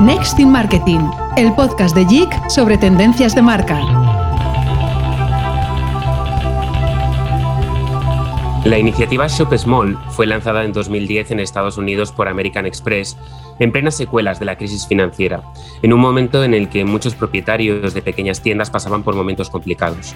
Next in Marketing, el podcast de JIC sobre tendencias de marca. La iniciativa Shop Small fue lanzada en 2010 en Estados Unidos por American Express en plenas secuelas de la crisis financiera, en un momento en el que muchos propietarios de pequeñas tiendas pasaban por momentos complicados.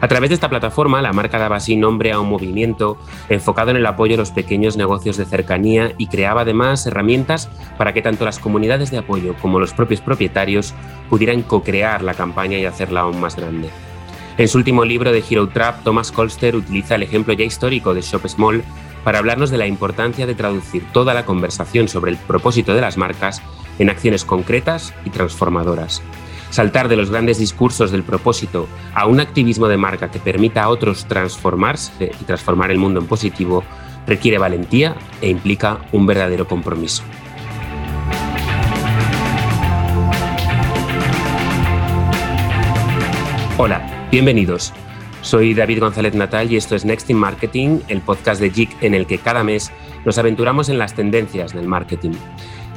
A través de esta plataforma, la marca daba así nombre a un movimiento enfocado en el apoyo a los pequeños negocios de cercanía y creaba además herramientas para que tanto las comunidades de apoyo como los propios propietarios pudieran co-crear la campaña y hacerla aún más grande. En su último libro de Hero Trap, Thomas Colster utiliza el ejemplo ya histórico de Shop Small para hablarnos de la importancia de traducir toda la conversación sobre el propósito de las marcas en acciones concretas y transformadoras. Saltar de los grandes discursos del propósito a un activismo de marca que permita a otros transformarse y transformar el mundo en positivo requiere valentía e implica un verdadero compromiso. Hola, bienvenidos. Soy David González Natal y esto es Next in Marketing, el podcast de JIC en el que cada mes nos aventuramos en las tendencias del marketing.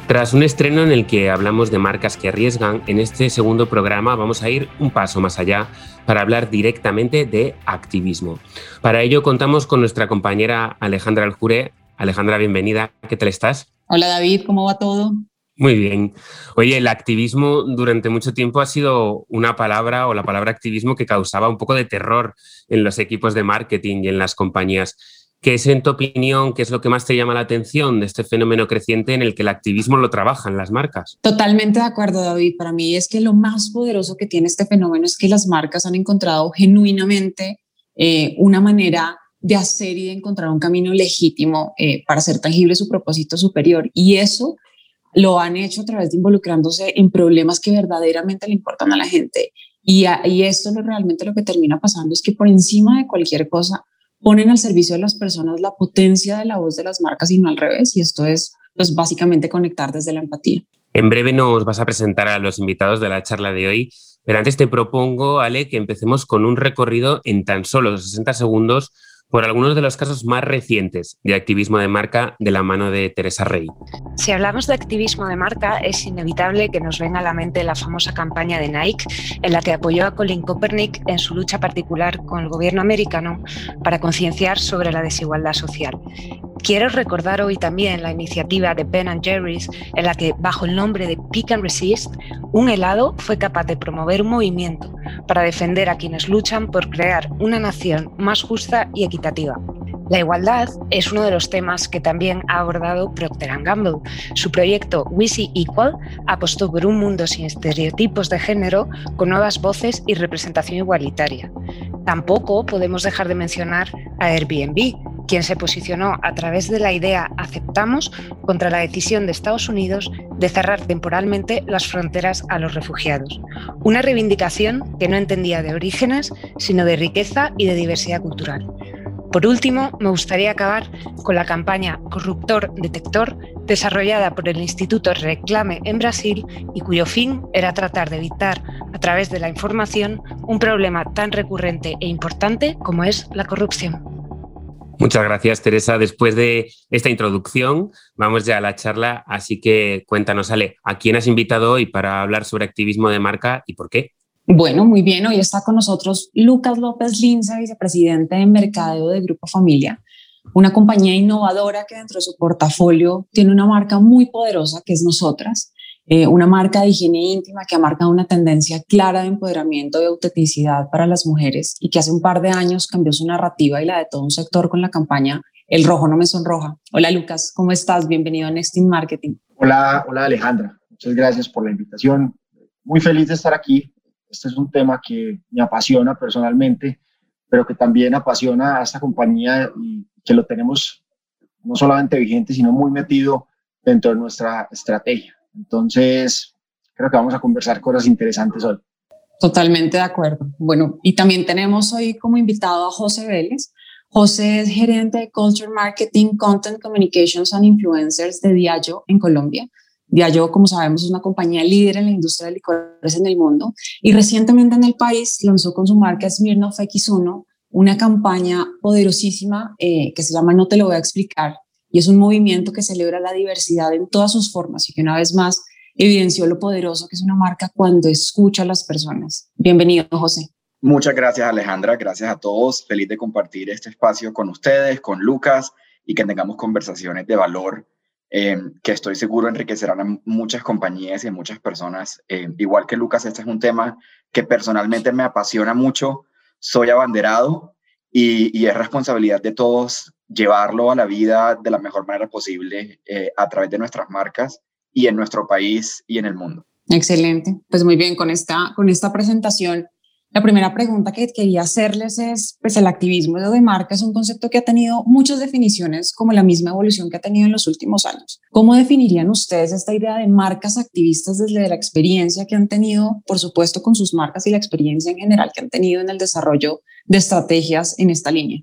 Tras un estreno en el que hablamos de marcas que arriesgan, en este segundo programa vamos a ir un paso más allá para hablar directamente de activismo. Para ello contamos con nuestra compañera Alejandra Aljure. Alejandra, bienvenida. ¿Qué tal estás? Hola David, ¿cómo va todo? Muy bien. Oye, el activismo durante mucho tiempo ha sido una palabra o la palabra activismo que causaba un poco de terror en los equipos de marketing y en las compañías. ¿Qué es, en tu opinión, qué es lo que más te llama la atención de este fenómeno creciente en el que el activismo lo trabajan las marcas? Totalmente de acuerdo, David. Para mí es que lo más poderoso que tiene este fenómeno es que las marcas han encontrado genuinamente eh, una manera de hacer y de encontrar un camino legítimo eh, para hacer tangible su propósito superior. Y eso lo han hecho a través de involucrándose en problemas que verdaderamente le importan a la gente. Y, y esto lo, realmente lo que termina pasando es que por encima de cualquier cosa ponen al servicio de las personas la potencia de la voz de las marcas y no al revés. Y esto es, pues, básicamente conectar desde la empatía. En breve nos vas a presentar a los invitados de la charla de hoy, pero antes te propongo, Ale, que empecemos con un recorrido en tan solo 60 segundos por algunos de los casos más recientes de activismo de marca de la mano de Teresa Rey. Si hablamos de activismo de marca, es inevitable que nos venga a la mente la famosa campaña de Nike, en la que apoyó a Colin Kaepernick en su lucha particular con el gobierno americano para concienciar sobre la desigualdad social. Quiero recordar hoy también la iniciativa de Ben Jerry's, en la que, bajo el nombre de Pick and Resist, un helado fue capaz de promover un movimiento para defender a quienes luchan por crear una nación más justa y equitativa. La igualdad es uno de los temas que también ha abordado Procter Gamble. Su proyecto We See Equal apostó por un mundo sin estereotipos de género, con nuevas voces y representación igualitaria. Tampoco podemos dejar de mencionar a Airbnb, quien se posicionó a través de la idea Aceptamos contra la decisión de Estados Unidos de cerrar temporalmente las fronteras a los refugiados. Una reivindicación que no entendía de orígenes, sino de riqueza y de diversidad cultural. Por último, me gustaría acabar con la campaña Corruptor Detector, desarrollada por el Instituto Reclame en Brasil y cuyo fin era tratar de evitar, a través de la información, un problema tan recurrente e importante como es la corrupción. Muchas gracias, Teresa. Después de esta introducción, vamos ya a la charla, así que cuéntanos, Ale, ¿a quién has invitado hoy para hablar sobre activismo de marca y por qué? Bueno, muy bien. Hoy está con nosotros Lucas López Linza, vicepresidente de Mercadeo de Grupo Familia, una compañía innovadora que dentro de su portafolio tiene una marca muy poderosa que es Nosotras eh, una marca de higiene íntima que ha marcado una tendencia clara de empoderamiento y autenticidad para las mujeres y que hace un par de años cambió su narrativa y la de todo un sector con la campaña El rojo no me sonroja. Hola Lucas, ¿cómo estás? Bienvenido a Next in Marketing. Hola, hola Alejandra, muchas gracias por la invitación. Muy feliz de estar aquí. Este es un tema que me apasiona personalmente, pero que también apasiona a esta compañía y que lo tenemos no solamente vigente, sino muy metido dentro de nuestra estrategia. Entonces, creo que vamos a conversar cosas interesantes hoy. Totalmente de acuerdo. Bueno, y también tenemos hoy como invitado a José Vélez. José es gerente de Culture Marketing, Content Communications and Influencers de Diageo en Colombia. Diageo, como sabemos, es una compañía líder en la industria de licores en el mundo y recientemente en el país lanzó con su marca Smirnoff X1 una campaña poderosísima eh, que se llama No te lo voy a explicar y es un movimiento que celebra la diversidad en todas sus formas y que una vez más evidenció lo poderoso que es una marca cuando escucha a las personas. Bienvenido, José. Muchas gracias, Alejandra. Gracias a todos. Feliz de compartir este espacio con ustedes, con Lucas y que tengamos conversaciones de valor eh, que estoy seguro enriquecerán a muchas compañías y a muchas personas. Eh, igual que Lucas, este es un tema que personalmente me apasiona mucho. Soy abanderado y, es responsabilidad de todos llevarlo a la vida de la mejor manera posible eh, a través de nuestras marcas y en nuestro país y en el mundo. Excelente. Pues muy bien, con esta, con esta presentación la primera pregunta que quería hacerles es, pues el activismo de marca es un concepto que ha tenido muchas definiciones, como la misma evolución que ha tenido en los últimos años. ¿Cómo definirían ustedes esta idea de marcas activistas desde la experiencia que han tenido, por supuesto, con sus marcas y la experiencia en general que han tenido en el desarrollo de estrategias en esta línea?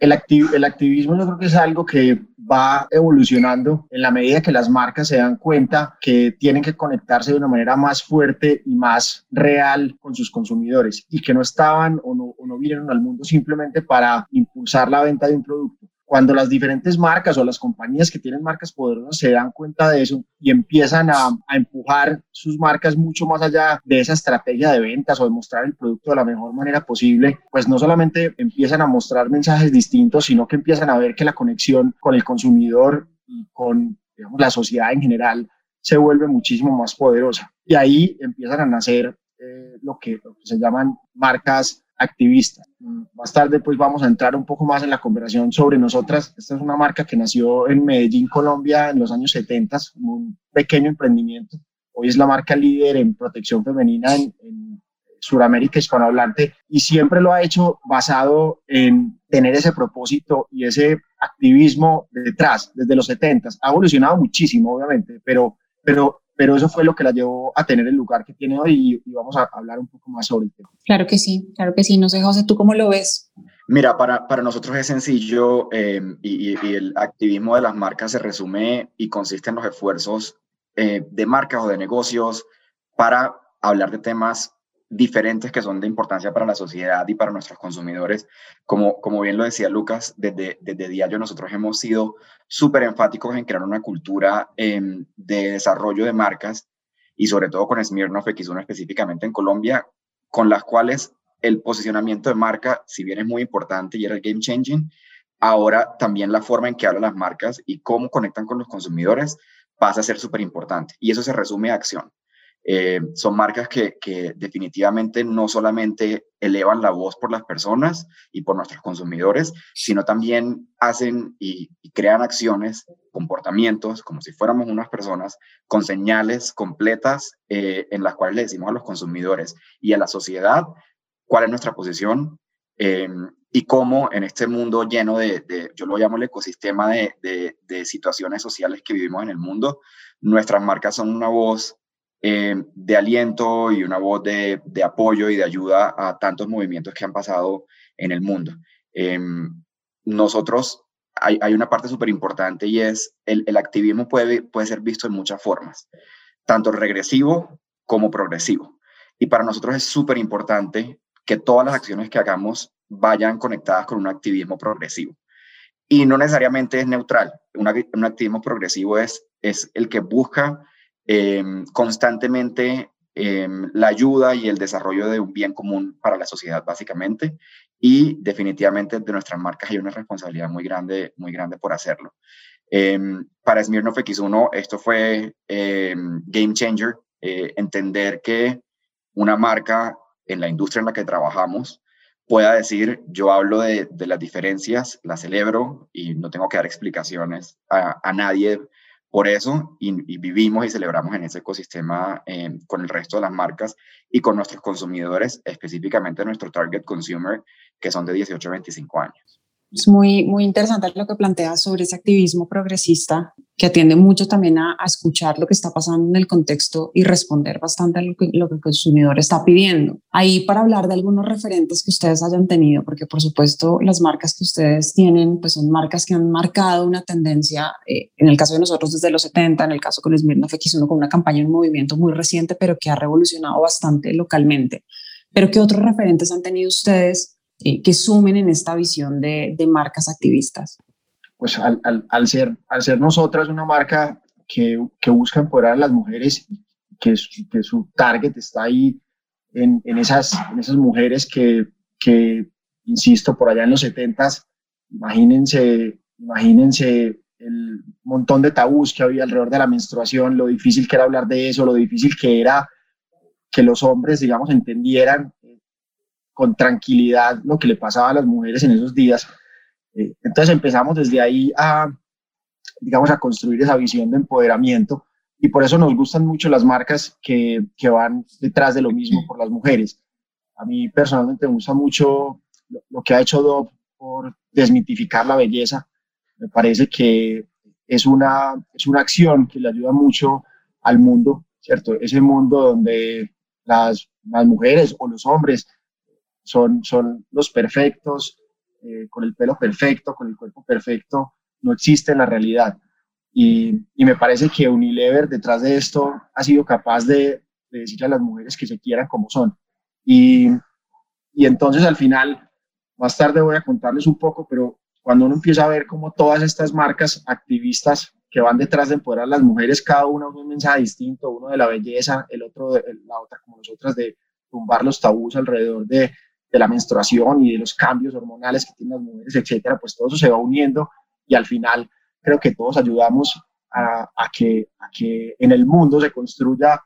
El, el activismo yo creo que es algo que va evolucionando en la medida que las marcas se dan cuenta que tienen que conectarse de una manera más fuerte y más real con sus consumidores y que no estaban o no, o no vinieron al mundo simplemente para impulsar la venta de un producto, cuando las diferentes marcas o las compañías que tienen marcas poderosas se dan cuenta de eso y empiezan a, empujar sus marcas mucho más allá de esa estrategia de ventas o de mostrar el producto de la mejor manera posible, pues no solamente empiezan a mostrar mensajes distintos, sino que empiezan a ver que la conexión con el consumidor y con digamos, la sociedad en general se vuelve muchísimo más poderosa. Y ahí empiezan a nacer eh, lo, que, lo que se llaman marcas activista. Más tarde pues vamos a entrar un poco más en la conversación sobre nosotras. Esta es una marca que nació en Medellín, Colombia en los años 70, como un pequeño emprendimiento. Hoy es la marca líder en protección femenina en, en Sudamérica hispanohablante y siempre lo ha hecho basado en tener ese propósito y ese activismo detrás desde los 70. Ha evolucionado muchísimo, obviamente, pero, pero pero eso fue lo que la llevó a tener el lugar que tiene hoy y, vamos a hablar un poco más sobre el tema. Claro que sí, claro que sí. No sé, José, ¿tú cómo lo ves? Mira, para, para nosotros es sencillo em, y, y, el activismo de las marcas se resume y consiste en los esfuerzos eh, de marcas o de negocios para hablar de temas diferentes que son de importancia para la sociedad y para nuestros consumidores. Como, como bien lo decía Lucas, desde, desde Diario nosotros hemos sido súper enfáticos en crear una cultura em, de desarrollo de marcas y sobre todo con Smirnoff X1 específicamente en Colombia, con las cuales el posicionamiento de marca, si bien es muy importante y era el game changing, ahora también la forma en que hablan las marcas y cómo conectan con los consumidores pasa a ser súper importante. Y eso se resume a acción. Eh, son marcas que, definitivamente no solamente elevan la voz por las personas y por nuestros consumidores, sino también hacen y, crean acciones, comportamientos, como si fuéramos unas personas, con señales completas eh, en las cuales le decimos a los consumidores y a la sociedad cuál es nuestra posición eh, y cómo en este mundo lleno de, yo lo llamo el ecosistema de situaciones sociales que vivimos en el mundo, nuestras marcas son una voz eh, de aliento y una voz de, apoyo y de ayuda a tantos movimientos que han pasado en el mundo. Em, nosotros, hay, una parte súper importante y es el, el, activismo puede, puede ser visto en muchas formas, tanto regresivo como progresivo. Y para nosotros es súper importante que todas las acciones que hagamos vayan conectadas con un activismo progresivo. Y no necesariamente es neutral. un activismo progresivo es, es el que busca Em, constantemente em, la ayuda y el desarrollo de un bien común para la sociedad, básicamente. Y definitivamente de nuestras marcas hay una responsabilidad muy grande, muy grande por hacerlo. Em, para Smirnoff X1, esto fue game changer, eh, entender que una marca en la industria en la que trabajamos pueda decir, yo hablo de, las diferencias, las celebro y no tengo que dar explicaciones a nadie por eso vivimos y celebramos en ese ecosistema eh, con el resto de las marcas y con nuestros consumidores, específicamente nuestro target consumer, que son de 18 a 25 años. Es muy, muy interesante lo que planteas sobre ese activismo progresista que atiende mucho también a, escuchar lo que está pasando en el contexto y responder bastante a lo que, lo que el consumidor está pidiendo. Ahí para hablar de algunos referentes que ustedes hayan tenido, porque por supuesto las marcas que ustedes tienen, pues son marcas que han marcado una tendencia, eh, en el caso de nosotros desde los 70, en el caso con Smirnoff X1 con una campaña, un movimiento muy reciente, pero que ha revolucionado bastante localmente. Pero ¿qué otros referentes han tenido ustedes eh, que sumen en esta visión de, de marcas activistas? Pues al, al, al, ser, al ser nosotras una marca que, que busca empoderar a las mujeres, que, que su target está ahí en, en, esas, en esas mujeres que, que, insisto, por allá en los 70 imagínense, imagínense el montón de tabús que había alrededor de la menstruación, lo difícil que era hablar de eso, lo difícil que era que los hombres, digamos, entendieran con tranquilidad lo que le pasaba a las mujeres en esos días. Eh, entonces empezamos desde ahí a, digamos, a construir esa visión de empoderamiento y por eso nos gustan mucho las marcas que, que van detrás de lo mismo por las mujeres. A mí personalmente me gusta mucho lo, que ha hecho Dove por desmitificar la belleza. Me parece que es una, es una acción que le ayuda mucho al mundo, ¿cierto? Ese mundo donde las, las mujeres o los hombres son, son los perfectos, eh, con el pelo perfecto, con el cuerpo perfecto, no existe en la realidad. Y, y, me parece que Unilever detrás de esto ha sido capaz de, de decirle a las mujeres que se quieran como son. Y, y entonces al final, más tarde voy a contarles un poco, pero cuando uno empieza a ver cómo todas estas marcas activistas que van detrás de empoderar a las mujeres, cada una un mensaje distinto, uno de la belleza, el otro, de, la otra como nosotras, de tumbar los tabús alrededor de, de la menstruación y de los cambios hormonales que tienen las mujeres, etcétera, pues todo eso se va uniendo y al final creo que todos ayudamos a, a, que, a que en el mundo se construya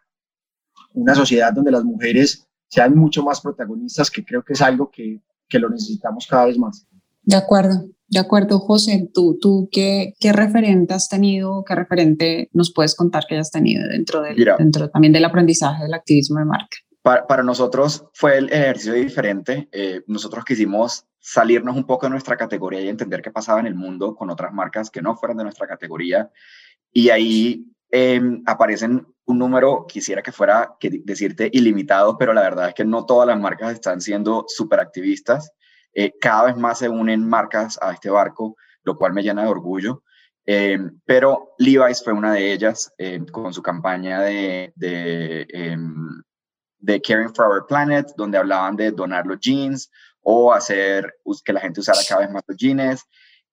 una sociedad donde las mujeres sean mucho más protagonistas, que creo que es algo que, que lo necesitamos cada vez más. De acuerdo, de acuerdo, José. ¿Tú, tú qué, qué referente has tenido, qué referente nos puedes contar que hayas tenido dentro, del, dentro también del aprendizaje del activismo de marca? Para, nosotros fue el, ejercicio diferente. Eh, nosotros quisimos salirnos un poco de nuestra categoría y entender qué pasaba en el mundo con otras marcas que no fueran de nuestra categoría. Y ahí em, aparecen un número, quisiera que fuera, que decirte, ilimitado, pero la verdad es que no todas las marcas están siendo súper activistas. Eh, cada vez más se unen marcas a este barco, lo cual me llena de orgullo. Em, pero Levi's fue una de ellas em, con su campaña de, de de Caring for Our Planet, donde hablaban de donar los jeans o hacer que la gente usara cada vez más los jeans.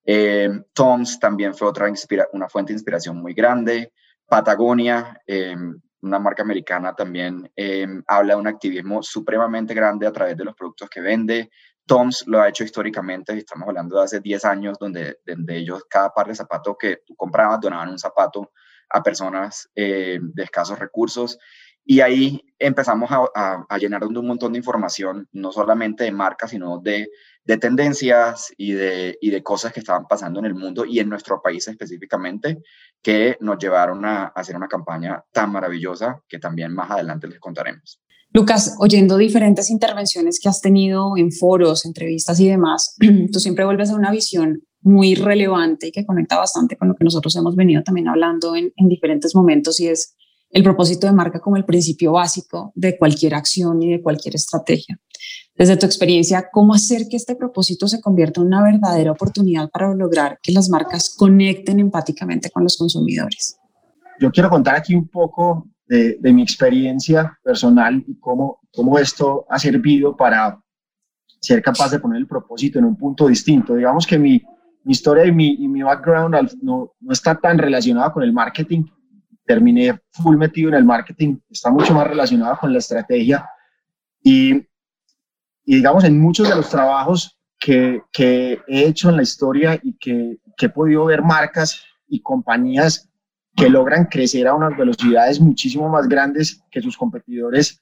Eh, Toms también fue otra una fuente de inspiración muy grande. Patagonia, eh, una marca americana, también eh, habla de un activismo supremamente grande a través de los productos que vende. Toms lo ha hecho históricamente, estamos hablando de hace 10 años, donde, donde ellos cada par de zapatos que tú comprabas donaban un zapato a personas de escasos recursos. Y ahí empezamos a, a, llenar un montón de información, no solamente de marcas, sino de, de tendencias y de, y de, cosas que estaban pasando en el mundo y en nuestro país específicamente, que nos llevaron a, a hacer una campaña tan maravillosa que también más adelante les contaremos. Lucas, oyendo diferentes intervenciones que has tenido en foros, entrevistas y demás, tú siempre vuelves a una visión muy relevante y que conecta bastante con lo que nosotros hemos venido también hablando en, en diferentes momentos y es el propósito de marca como el principio básico de cualquier acción y de cualquier estrategia. Desde tu experiencia, ¿cómo hacer que este propósito se convierta en una verdadera oportunidad para lograr que las marcas conecten empáticamente con los consumidores? Yo quiero contar aquí un poco de, mi experiencia personal y cómo, cómo esto ha servido para ser capaz de poner el propósito en un punto distinto. Digamos que mi, historia y mi, y mi background no, no está tan relacionada con el marketing, terminé full metido en el marketing, está mucho más relacionado con la estrategia. Y, y digamos en muchos de los trabajos que, que, he hecho en la historia y que, que he podido ver marcas y compañías que logran crecer a unas velocidades muchísimo más grandes que sus competidores,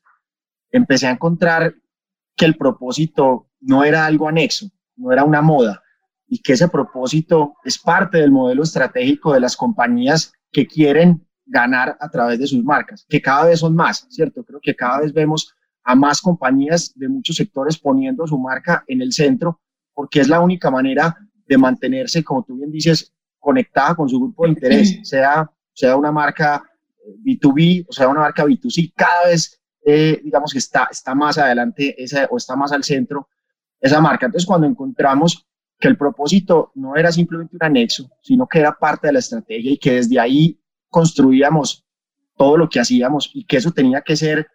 empecé a encontrar que el propósito no era algo anexo, no era una moda, y que ese propósito es parte del modelo estratégico de las compañías que quieren ganar a través de sus marcas, que cada vez son más, ¿cierto? Creo que cada vez vemos a más compañías de muchos sectores poniendo su marca en el centro, porque es la única manera de mantenerse, como tú bien dices, conectada con su grupo de interés, sea, sea una marca B2B o sea una marca B2C, cada vez, eh, digamos que está, está más adelante esa, o está más al centro esa marca. Entonces, cuando encontramos que el propósito no era simplemente un anexo, sino que era parte de la estrategia y que desde ahí construíamos todo lo que hacíamos y que eso tenía que ser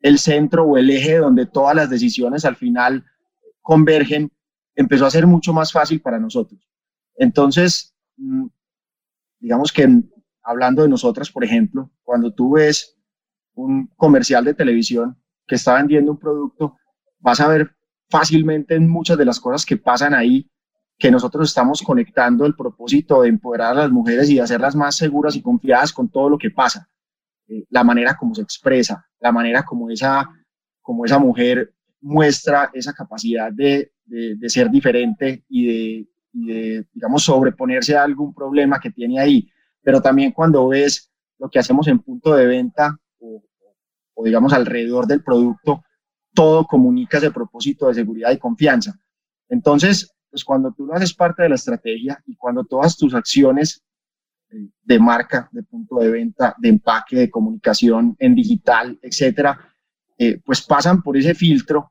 el centro o el eje donde todas las decisiones al final convergen, empezó a ser mucho más fácil para nosotros. Entonces, mm, digamos que hablando de nosotras, por ejemplo, cuando tú ves un comercial de televisión que está vendiendo un producto, vas a ver fácilmente en muchas de las cosas que pasan ahí que nosotros estamos conectando el propósito de empoderar a las mujeres y de hacerlas más seguras y confiadas con todo lo que pasa. Eh, la manera como se expresa, la manera como esa, como esa mujer muestra esa capacidad de, de, ser diferente y de, digamos, sobreponerse a algún problema que tiene ahí. Pero también cuando ves lo que hacemos en punto de venta o digamos, alrededor del producto, todo comunica ese propósito de seguridad y confianza. Entonces, pues cuando tú lo haces parte de la estrategia y cuando todas tus acciones eh, de marca, de punto de venta, de empaque, de comunicación en digital, etcétera, eh, pues pasan por ese filtro,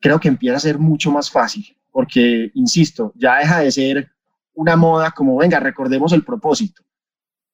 creo que empieza a ser mucho más fácil, porque, insisto, ya deja de ser una moda como, venga, recordemos el propósito,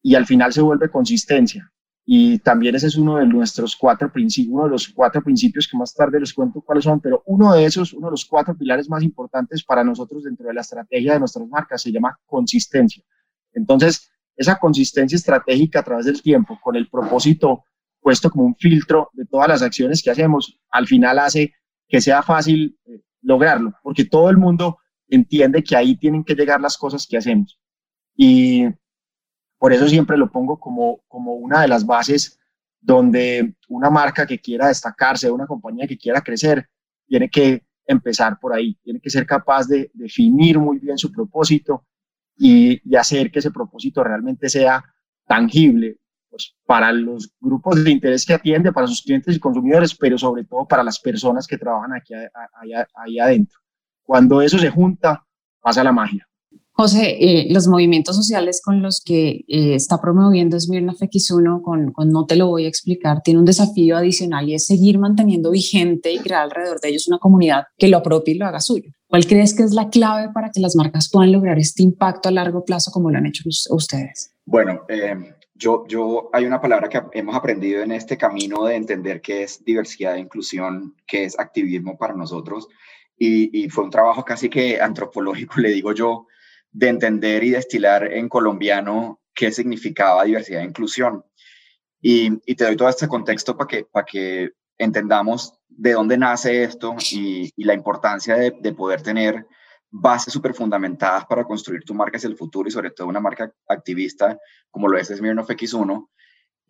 y al final se vuelve consistencia. Y también ese es uno de nuestros cuatro principios, uno de los cuatro principios que más tarde les cuento cuáles son, pero uno de esos, uno de los cuatro pilares más importantes para nosotros dentro de la estrategia de nuestras marcas se llama consistencia. Entonces, esa consistencia estratégica a través del tiempo, con el propósito puesto como un filtro de todas las acciones que hacemos, al final hace que sea fácil eh, lograrlo, porque todo el mundo entiende que ahí tienen que llegar las cosas que hacemos. Y por eso siempre lo pongo como, como una de las bases donde una marca que quiera destacarse, una compañía que quiera crecer, tiene que empezar por ahí, tiene que ser capaz de definir muy bien su propósito y, hacer que ese propósito realmente sea tangible pues, para los grupos de interés que atiende, para sus clientes y consumidores, pero sobre todo para las personas que trabajan aquí ahí adentro. Cuando eso se junta, pasa la magia. José, eh, los movimientos sociales con los que eh, está promoviendo Smirnoff X1, con, con No Te Lo Voy a Explicar, tiene un desafío adicional y es seguir manteniendo vigente y crear alrededor de ellos una comunidad que lo apropie y lo haga suyo. ¿Cuál crees que es la clave para que las marcas puedan lograr este impacto a largo plazo como lo han hecho ustedes? Bueno, eh, yo, yo, hay una palabra que hemos aprendido en este camino de entender qué es diversidad e inclusión, qué es activismo para nosotros. Y, y fue un trabajo casi que antropológico, le digo yo, de entender y destilar en colombiano qué significaba diversidad e inclusión. Y, te doy todo este contexto para que, para que entendamos de dónde nace esto y, la importancia de, de, poder tener bases súper fundamentadas para construir tu marca hacia el futuro y sobre todo una marca activista como lo es Smirnoff X1,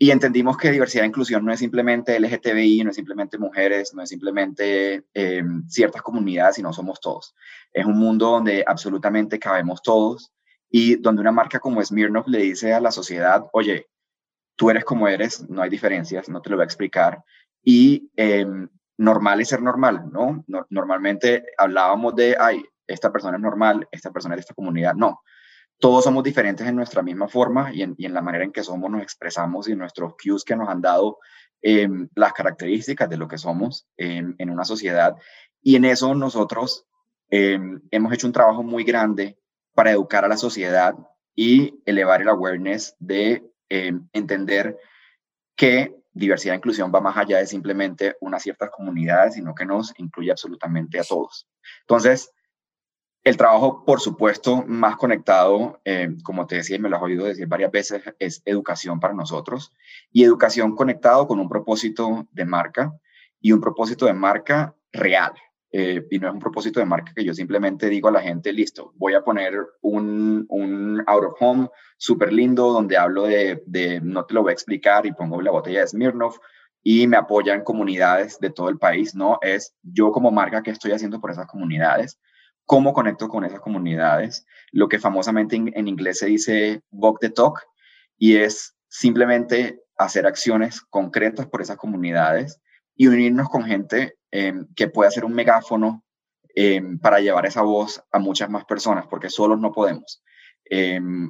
y entendimos que diversidad e inclusión no es simplemente LGTBI, no es simplemente mujeres, no es simplemente eh, ciertas comunidades, sino somos todos. Es un mundo donde absolutamente cabemos todos y donde una marca como Smirnoff le dice a la sociedad, oye, tú eres como eres, no hay diferencias, no te lo voy a explicar. Y eh, normal es ser normal, ¿no? Normalmente hablábamos de, ay, esta persona es normal, esta persona es de esta comunidad. No, todos somos diferentes en nuestra misma forma y en, la manera en que somos, nos expresamos y nuestros cues que nos han dado em, las características de lo que somos en una sociedad. Y en eso nosotros em, hemos hecho un trabajo muy grande para educar a la sociedad y elevar el awareness de em, entender que diversidad e inclusión va más allá de simplemente unas ciertas comunidades, sino que nos incluye absolutamente a todos. Entonces, el trabajo, por supuesto, más conectado, eh, como te decía y me lo has oído decir varias veces, es educación para nosotros. Y educación conectado con un propósito de marca y un propósito de marca real. Eh, y no es un propósito de marca que yo simplemente digo a la gente, listo, voy a poner un, un out of home súper lindo donde hablo de, no te lo voy a explicar y pongo la botella de Smirnoff y me apoyan comunidades de todo el país, no, es yo como marca que estoy haciendo por esas comunidades cómo conecto con esas comunidades, lo que famosamente en, inglés se dice walk the talk, y es simplemente hacer acciones concretas por esas comunidades y unirnos con gente em, que pueda ser un megáfono em, para llevar esa voz a muchas más personas, porque solos no podemos. Em,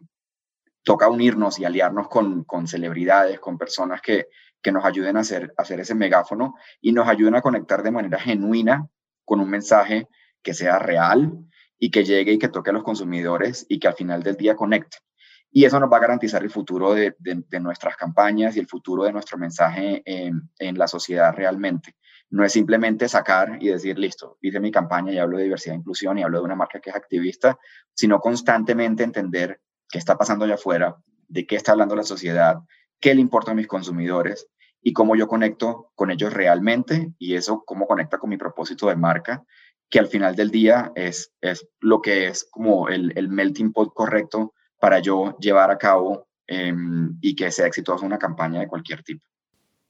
toca unirnos y aliarnos con, celebridades, con personas que, que nos ayuden a hacer, a hacer ese megáfono y nos ayuden a conectar de manera genuina con un mensaje que sea real y que llegue y que toque a los consumidores y que al final del día conecte. Y eso nos va a garantizar el futuro de, nuestras campañas y el futuro de nuestro mensaje en, en, la sociedad realmente. No es simplemente sacar y decir, listo, hice mi campaña y hablo de diversidad e inclusión y hablo de una marca que es activista, sino constantemente entender qué está pasando allá afuera, de qué está hablando la sociedad, qué le importa a mis consumidores y cómo yo conecto con ellos realmente y eso cómo conecta con mi propósito de marca, que al final del día es, es lo que es como el, el melting pot correcto para yo llevar a cabo em, y que sea exitosa una campaña de cualquier tipo.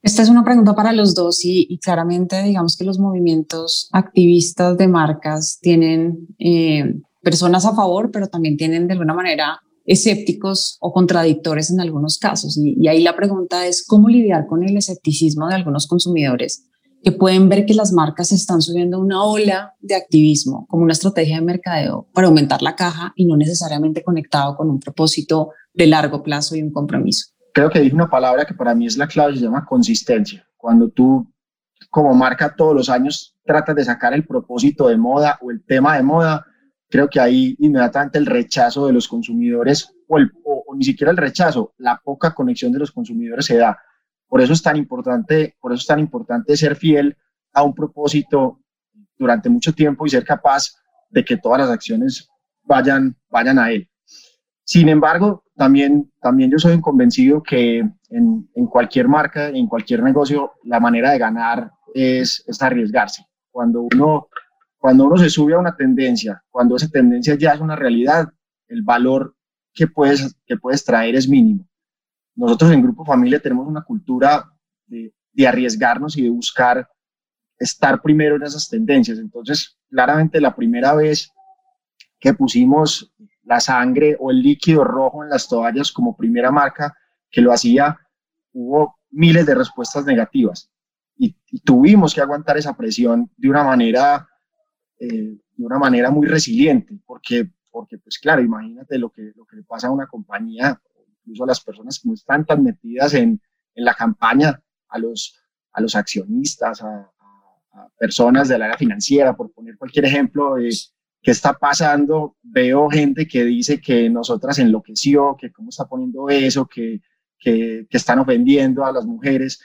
Esta es una pregunta para los dos y, claramente digamos que los movimientos activistas de marcas tienen eh, personas a favor, pero también tienen de alguna manera escépticos o contradictores en algunos casos. Y, ahí la pregunta es cómo lidiar con el escepticismo de algunos consumidores que pueden ver que las marcas están subiendo una ola de activismo como una estrategia de mercadeo para aumentar la caja y no necesariamente conectado con un propósito de largo plazo y un compromiso. Creo que dije una palabra que para mí es la clave, se llama consistencia. Cuando tú como marca todos los años tratas de sacar el propósito de moda o el tema de moda, creo que ahí inmediatamente el rechazo de los consumidores, o, o, ni siquiera el rechazo, la poca conexión de los consumidores se da. Por eso es tan importante, por eso es tan importante ser fiel a un propósito durante mucho tiempo y ser capaz de que todas las acciones vayan, vayan a él. Sin embargo, también, también yo soy convencido que en, en cualquier marca, en cualquier negocio, la manera de ganar es, es arriesgarse. Cuando uno cuando uno se sube a una tendencia, cuando esa tendencia ya es una realidad, el valor que puedes, que puedes traer es mínimo. Nosotros en Grupo Familia tenemos una cultura de, de arriesgarnos y de buscar estar primero en esas tendencias. Entonces, claramente la primera vez que pusimos la sangre o el líquido rojo en las toallas como primera marca que lo hacía, hubo miles de respuestas negativas y, y tuvimos que aguantar esa presión de una manera eh, de una manera muy resiliente, porque, porque pues claro, imagínate lo que, lo que le pasa a una compañía, incluso a las personas que no están tan metidas en, en la campaña, a los, a los accionistas, a, personas del área financiera, por poner cualquier ejemplo, de qué está pasando, veo gente que dice que nosotras enloqueció, que cómo está poniendo eso, que, que, que están ofendiendo a las mujeres,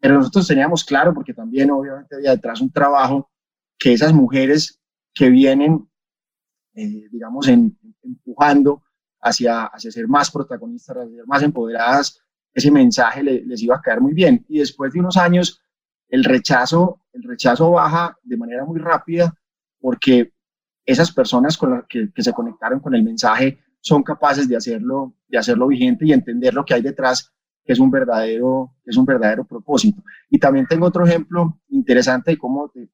pero nosotros teníamos claro, porque también obviamente había detrás un trabajo, que esas mujeres que vienen, eh, digamos, empujando hacia, hacia ser más protagonistas, hacia ser más empoderadas, ese mensaje les iba a caer muy bien. Y después de unos años, el rechazo, el rechazo baja de manera muy rápida porque esas personas con las que, que, se conectaron con el mensaje son capaces de hacerlo, de hacerlo vigente y entender lo que hay detrás, que es un verdadero, es un verdadero propósito. Y también tengo otro ejemplo interesante de cómo, de,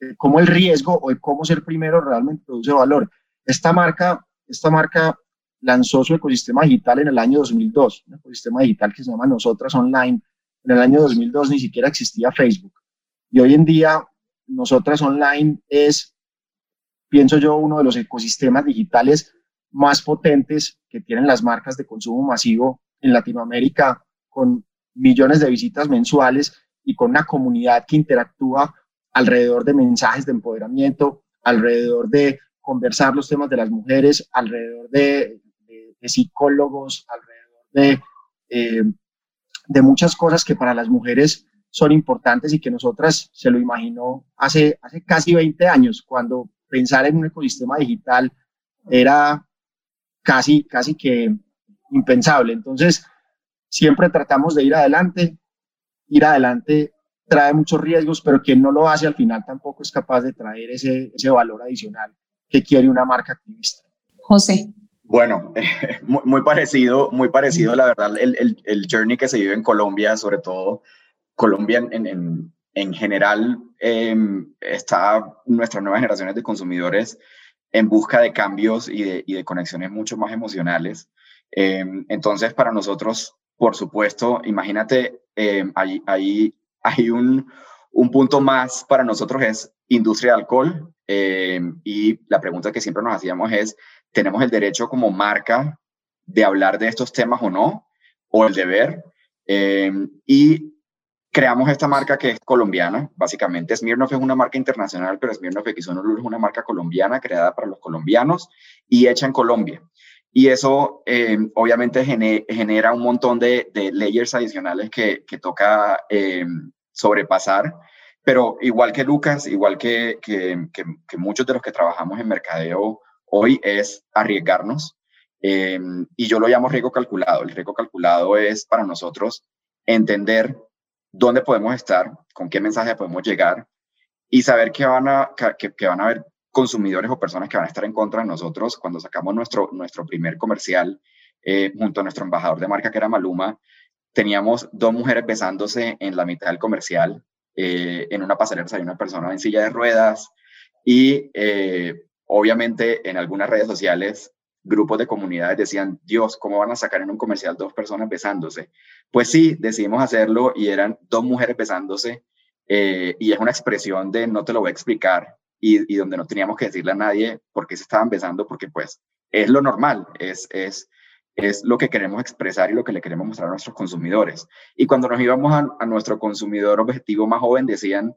eh, cómo el riesgo o cómo ser primero realmente produce valor. Esta marca, esta marca lanzó su ecosistema digital en el año 2002, un ecosistema digital que se llama Nosotras Online. En el año 2002 ni siquiera existía Facebook. Y hoy en día, Nosotras Online es, pienso yo, uno de los ecosistemas digitales más potentes que tienen las marcas de consumo masivo en Latinoamérica, con millones de visitas mensuales y con una comunidad que interactúa alrededor de mensajes de empoderamiento, alrededor de conversar los temas de las mujeres, alrededor de, psicólogos, alrededor de, eh, de muchas cosas que para las mujeres son importantes y que nosotras se lo imaginó hace, hace casi 20 años, cuando pensar en un ecosistema digital era casi, casi que impensable. Entonces, siempre tratamos de ir adelante, ir adelante trae muchos riesgos, pero quien no lo hace al final tampoco es capaz de traer ese, ese valor adicional que quiere una marca activista. José. Bueno, muy, parecido, muy parecido, la verdad, el, el, el, journey que se vive en Colombia, sobre todo Colombia en, en, en general, eh, está nuestras nuevas generaciones de consumidores en busca de cambios y de, y de conexiones mucho más emocionales. Eh, entonces, para nosotros, por supuesto, imagínate, eh, ahí, ahí hay un, un punto más para nosotros es industria de alcohol y la pregunta que siempre nos hacíamos es, ¿tenemos el derecho como marca de hablar de estos temas o no? ¿O el deber? Eh, y creamos esta marca que es colombiana, básicamente. Smirnoff es una marca internacional, pero Smirnoff x es una marca colombiana creada para los colombianos y hecha en Colombia. Y eso eh, obviamente genera un montón de, layers adicionales que, toca sobrepasar pero igual que Lucas, igual que, que, que, muchos de los que trabajamos en mercadeo hoy, es arriesgarnos. Eh, y yo lo llamo riesgo calculado. El riesgo calculado es para nosotros entender dónde podemos estar, con qué mensaje podemos llegar y saber que van a, que, van a haber consumidores o personas que van a estar en contra de nosotros cuando sacamos nuestro, nuestro primer comercial eh, junto a nuestro embajador de marca que era Maluma. Teníamos dos mujeres besándose en la mitad del comercial eh, en una pasarela hay una persona en silla de ruedas y obviamente en algunas redes sociales grupos de comunidades decían, Dios, ¿cómo van a sacar en un comercial dos personas besándose? Pues sí, decidimos hacerlo y eran dos mujeres besándose eh, y es una expresión de no te lo voy a explicar y, donde no teníamos que decirle a nadie por qué se estaban besando porque pues es lo normal, es, es, es lo que queremos expresar y lo que le queremos mostrar a nuestros consumidores. Y cuando nos íbamos a, nuestro consumidor objetivo más joven, decían,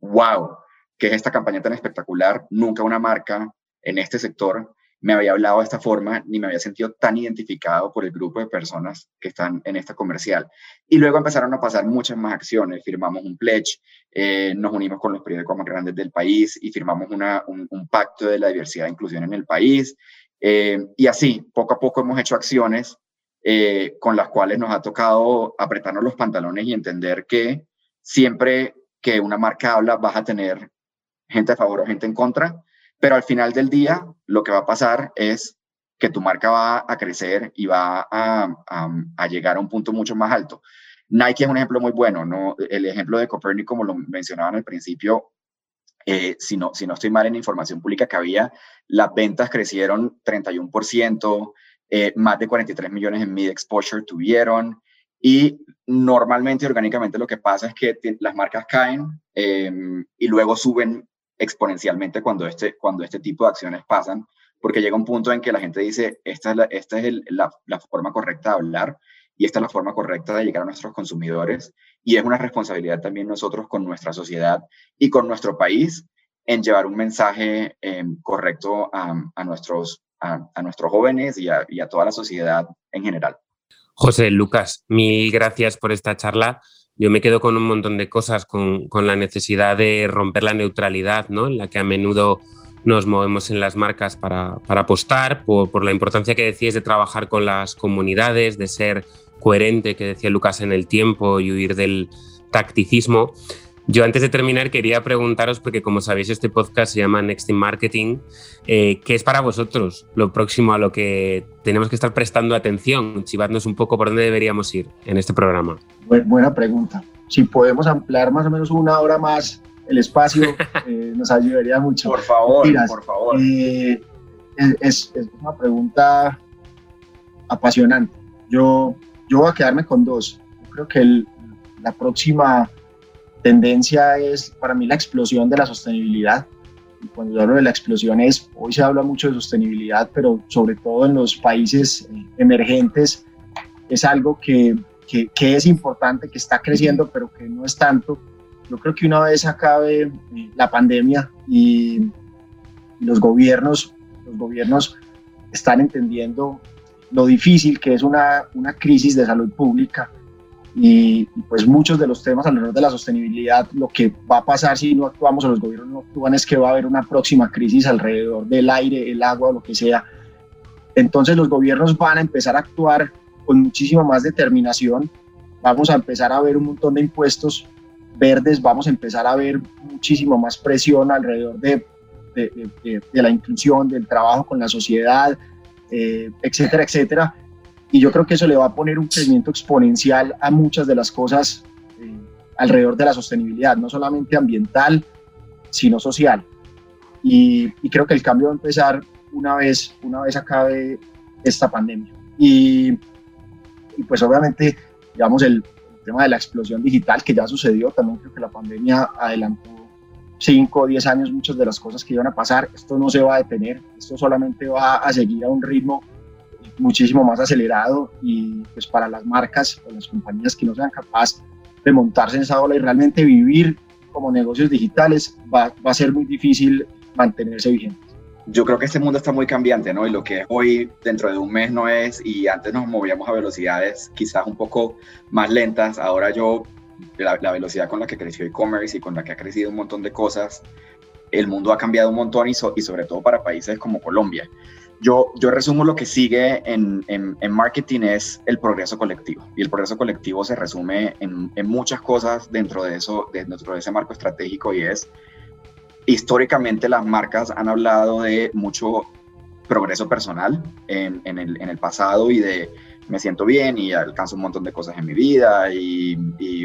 wow, ¿qué es esta campaña tan espectacular? Nunca una marca en este sector me había hablado de esta forma ni me había sentido tan identificado por el grupo de personas que están en esta comercial. Y luego empezaron a pasar muchas más acciones. Firmamos un pledge, eh, nos unimos con los periódicos más grandes del país y firmamos una, un, un, pacto de la diversidad e inclusión en el país. Eh, y así, poco a poco hemos hecho acciones eh, con las cuales nos ha tocado apretarnos los pantalones y entender que siempre que una marca habla vas a tener gente a favor o gente en contra, pero al final del día lo que va a pasar es que tu marca va a crecer y va a, a, llegar a un punto mucho más alto. Nike es un ejemplo muy bueno, ¿no? El ejemplo de Copernic, como lo mencionaban al principio, eh, si, no, si no estoy mal en información pública que había, las ventas crecieron 31%, eh, más de 43 millones en mid exposure tuvieron y normalmente orgánicamente lo que pasa es que las marcas caen em, y luego suben exponencialmente cuando este, cuando este tipo de acciones pasan, porque llega un punto en que la gente dice, esta es la, esta es la, la forma correcta de hablar y esta es la forma correcta de llegar a nuestros consumidores y es una responsabilidad también nosotros con nuestra sociedad y con nuestro país en llevar un mensaje em, correcto a, nuestros, a, nuestros jóvenes y a, toda la sociedad en general. José, Lucas, mil gracias por esta charla. Yo me quedo con un montón de cosas, con, con la necesidad de romper la neutralidad, ¿no? En la que a menudo nos movemos en las marcas para, para apostar, por, por, la importancia que decías de trabajar con las comunidades, de ser coherente que decía Lucas en el tiempo y huir del tacticismo. Yo antes de terminar quería preguntaros, porque como sabéis este podcast se llama Next in Marketing, eh, ¿qué es para vosotros lo próximo a lo que tenemos que estar prestando atención? Chivadnos un poco por dónde deberíamos ir en este programa. buena pregunta. Si podemos ampliar más o menos una hora más el espacio, eh, nos ayudaría mucho. Por favor, por favor. Eh, es, es una pregunta apasionante. Yo yo voy a quedarme con dos. Yo creo que la próxima tendencia es para mí la explosión de la sostenibilidad. Y cuando hablo de la explosión es, hoy se habla mucho de sostenibilidad, pero sobre todo en los países eh, emergentes es algo que, es importante, que está creciendo, pero que no es tanto. Yo creo que una vez acabe eh, la pandemia y los gobiernos, los gobiernos están entendiendo lo difícil que es una crisis de salud pública y, pues muchos de los temas alrededor de la sostenibilidad, lo que va a pasar si no actuamos o los gobiernos no actúan es que va a haber una próxima crisis alrededor del aire, el agua o lo que sea. Entonces los gobiernos van a empezar a actuar con muchísima más determinación, vamos a empezar a ver un montón de impuestos verdes, vamos a empezar a ver muchísimo más presión alrededor de, de, de, de la inclusión, del trabajo con la sociedad, eh, etcétera, etcétera. Y yo creo que eso le va a poner un crecimiento exponencial a muchas de las cosas eh, alrededor de la sostenibilidad, no solamente ambiental, sino social. Y, creo que el cambio va a empezar una vez, una vez acabe esta pandemia. Y, y pues obviamente, digamos, el, tema de la explosión digital que ya sucedió, también creo que la pandemia adelantó 5 o 10 años muchas de las cosas que iban a pasar. Esto no se va a detener, esto solamente va a seguir a un ritmo muchísimo más acelerado y pues para las marcas o las compañías que no sean capaces de montarse en esa ola y realmente vivir como negocios digitales va, va a ser muy difícil mantenerse vigente. Yo creo que este mundo está muy cambiante, ¿no? Y lo que es hoy, dentro de un mes, no es, y antes nos movíamos a velocidades quizás un poco más lentas, ahora yo la, velocidad con la que creció e-commerce y con la que ha crecido un montón de cosas, el mundo ha cambiado un montón y, y sobre todo para países como Colombia. Yo, yo resumo lo que sigue en, en, marketing es el progreso colectivo. Y el progreso colectivo se resume en, en, muchas cosas dentro de, eso, dentro de ese marco estratégico y es, históricamente las marcas han hablado de mucho progreso personal en, en el, en el pasado y de me siento bien y alcanzo un montón de cosas en mi vida y,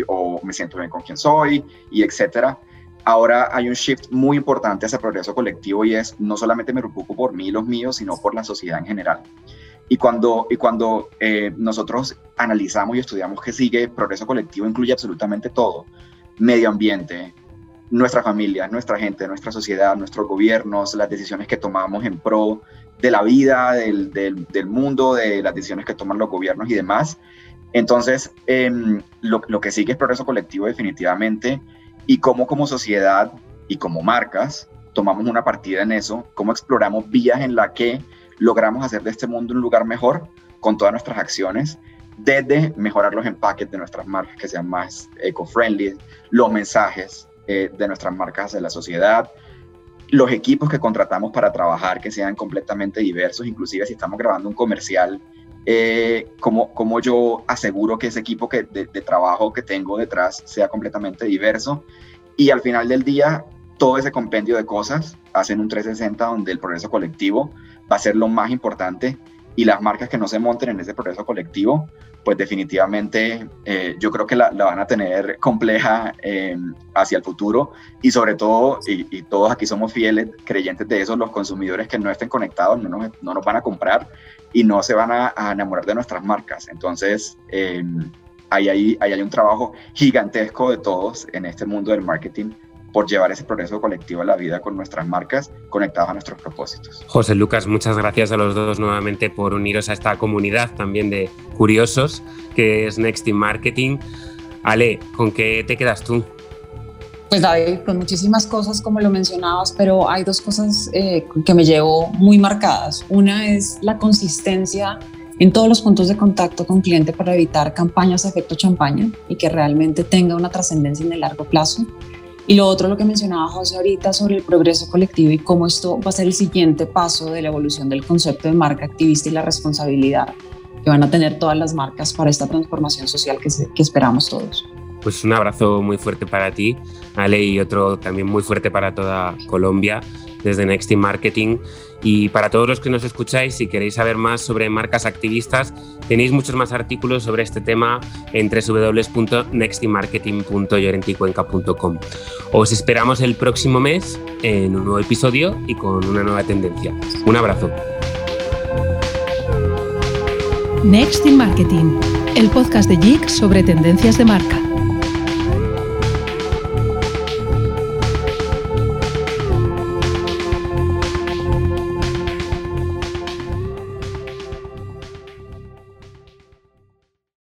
o me siento bien con quien soy y etcétera. Ahora hay un shift muy importante hacia progreso colectivo y es no solamente me preocupo por mí y los míos, sino por la sociedad en general. Y cuando, y cuando eh, nosotros analizamos y estudiamos qué sigue, progreso colectivo incluye absolutamente todo. Medio ambiente, nuestra familia, nuestra gente, nuestra sociedad, nuestros gobiernos, las decisiones que tomamos en pro de la vida, del, del, mundo, de las decisiones que toman los gobiernos y demás. Entonces, em, lo, lo, que sigue es progreso colectivo definitivamente y cómo como sociedad y como marcas tomamos una partida en eso, cómo exploramos vías en la que logramos hacer de este mundo un lugar mejor con todas nuestras acciones, desde mejorar los empaques de nuestras marcas que sean más eco-friendly, los mensajes eh, de nuestras marcas hacia la sociedad, los equipos que contratamos para trabajar que sean completamente diversos, inclusive si estamos grabando un comercial, eh, como, como yo aseguro que ese equipo que, de, trabajo que tengo detrás sea completamente diverso. Y al final del día, todo ese compendio de cosas hacen un 360 donde el progreso colectivo va a ser lo más importante y las marcas que no se monten en ese progreso colectivo pues definitivamente eh, yo creo que la, van a tener compleja em, hacia el futuro y sobre todo, y, todos aquí somos fieles creyentes de eso, los consumidores que no estén conectados no nos, no nos van a comprar y no se van a, enamorar de nuestras marcas. Entonces, eh, ahí, ahí, ahí hay un trabajo gigantesco de todos en este mundo del marketing por llevar ese progreso colectivo a la vida con nuestras marcas conectadas a nuestros propósitos. José Lucas, muchas gracias a los dos nuevamente por uniros a esta comunidad también de curiosos que es Next in Marketing. Ale, ¿con qué te quedas tú? Pues David, con muchísimas cosas como lo mencionabas, pero hay dos cosas eh, que me llevo muy marcadas. Una es la consistencia en todos los puntos de contacto con cliente para evitar campañas de efecto champaña y que realmente tenga una trascendencia en el largo plazo. Y lo otro, lo que mencionaba José ahorita sobre el progreso colectivo y cómo esto va a ser el siguiente paso de la evolución del concepto de marca activista y la responsabilidad que van a tener todas las marcas para esta transformación social que, que esperamos todos. Pues un abrazo muy fuerte para ti, Ale, y otro también muy fuerte para toda Colombia desde Next in Marketing. Y para todos los que nos escucháis, si queréis saber más sobre marcas activistas, tenéis muchos más artículos sobre este tema en www.nextinmarketing.llorenticuenca.com. Os esperamos el próximo mes en un nuevo episodio y con una nueva tendencia. Un abrazo. Next in Marketing, el podcast de JIC sobre tendencias de marca.